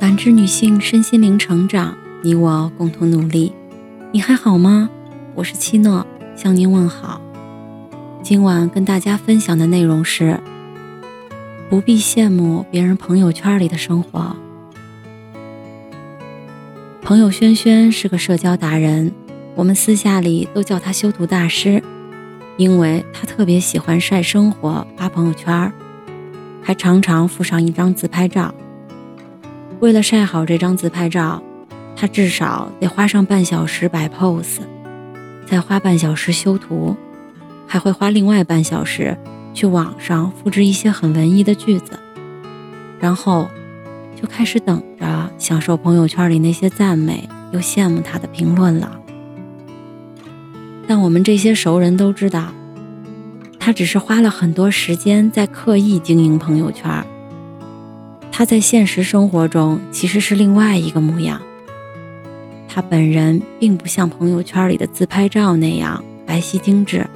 感知女性身心灵成长，你我共同努力。你还好吗？我是七诺，向您问好。今晚跟大家分享的内容是：不必羡慕别人朋友圈里的生活。朋友轩轩是个社交达人，我们私下里都叫他修图大师，因为他特别喜欢晒生活、发朋友圈，还常常附上一张自拍照。为了晒好这张自拍照，他至少得花上半小时摆 pose，再花半小时修图，还会花另外半小时去网上复制一些很文艺的句子，然后就开始等着享受朋友圈里那些赞美又羡慕他的评论了。但我们这些熟人都知道，他只是花了很多时间在刻意经营朋友圈。他在现实生活中其实是另外一个模样。他本人并不像朋友圈里的自拍照那样白皙精致。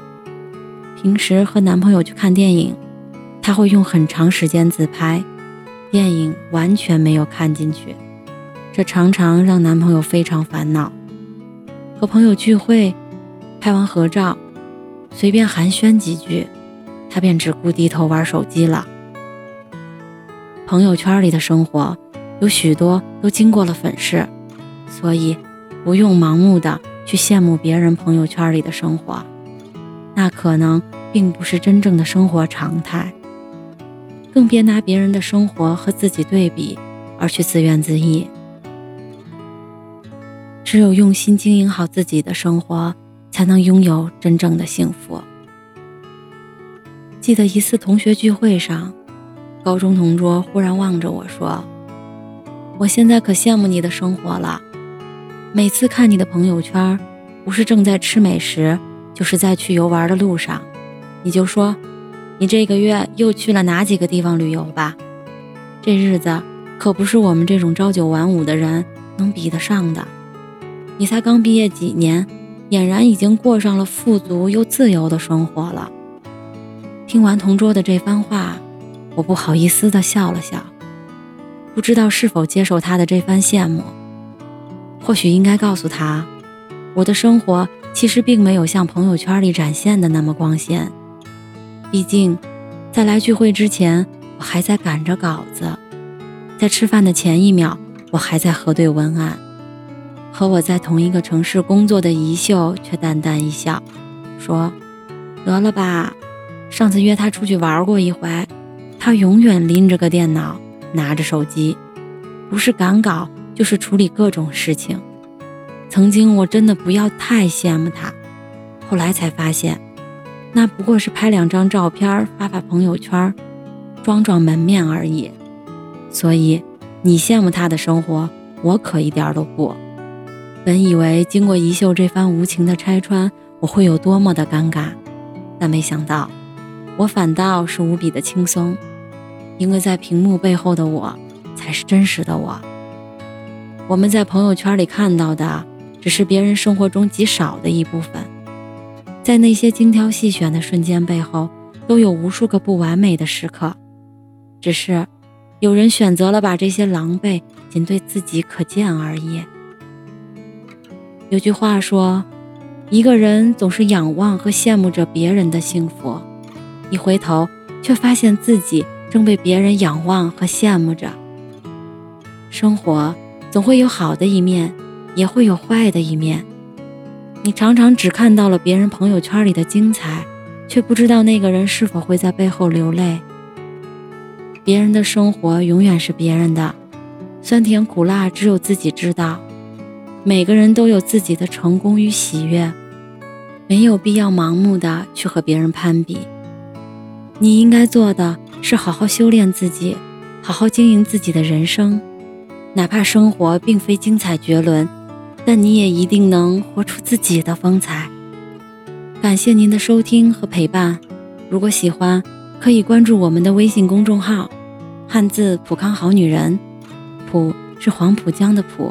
平时和男朋友去看电影，他会用很长时间自拍，电影完全没有看进去，这常常让男朋友非常烦恼。和朋友聚会，拍完合照，随便寒暄几句，他便只顾低头玩手机了。朋友圈里的生活，有许多都经过了粉饰，所以不用盲目的去羡慕别人朋友圈里的生活，那可能并不是真正的生活常态。更别拿别人的生活和自己对比而去自怨自艾。只有用心经营好自己的生活，才能拥有真正的幸福。记得一次同学聚会上。高中同桌忽然望着我说：“我现在可羡慕你的生活了。每次看你的朋友圈，不是正在吃美食，就是在去游玩的路上。你就说，你这个月又去了哪几个地方旅游吧？这日子可不是我们这种朝九晚五的人能比得上的。你才刚毕业几年，俨然已经过上了富足又自由的生活了。”听完同桌的这番话。我不好意思地笑了笑，不知道是否接受他的这番羡慕。或许应该告诉他，我的生活其实并没有像朋友圈里展现的那么光鲜。毕竟，在来聚会之前，我还在赶着稿子；在吃饭的前一秒，我还在核对文案。和我在同一个城市工作的宜秀却淡淡一笑，说：“得了吧，上次约他出去玩过一回。”他永远拎着个电脑，拿着手机，不是赶稿就是处理各种事情。曾经我真的不要太羡慕他，后来才发现，那不过是拍两张照片发发朋友圈，装装门面而已。所以你羡慕他的生活，我可一点都不。本以为经过一秀这番无情的拆穿，我会有多么的尴尬，但没想到，我反倒是无比的轻松。因为在屏幕背后的我，才是真实的我。我们在朋友圈里看到的，只是别人生活中极少的一部分。在那些精挑细选的瞬间背后，都有无数个不完美的时刻。只是，有人选择了把这些狼狈仅对自己可见而已。有句话说，一个人总是仰望和羡慕着别人的幸福，一回头却发现自己。正被别人仰望和羡慕着。生活总会有好的一面，也会有坏的一面。你常常只看到了别人朋友圈里的精彩，却不知道那个人是否会在背后流泪。别人的生活永远是别人的，酸甜苦辣只有自己知道。每个人都有自己的成功与喜悦，没有必要盲目的去和别人攀比。你应该做的。是好好修炼自己，好好经营自己的人生，哪怕生活并非精彩绝伦，但你也一定能活出自己的风采。感谢您的收听和陪伴，如果喜欢，可以关注我们的微信公众号“汉字普康好女人”，普是黄浦江的浦，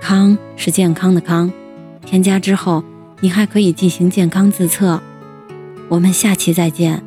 康是健康的康。添加之后，您还可以进行健康自测。我们下期再见。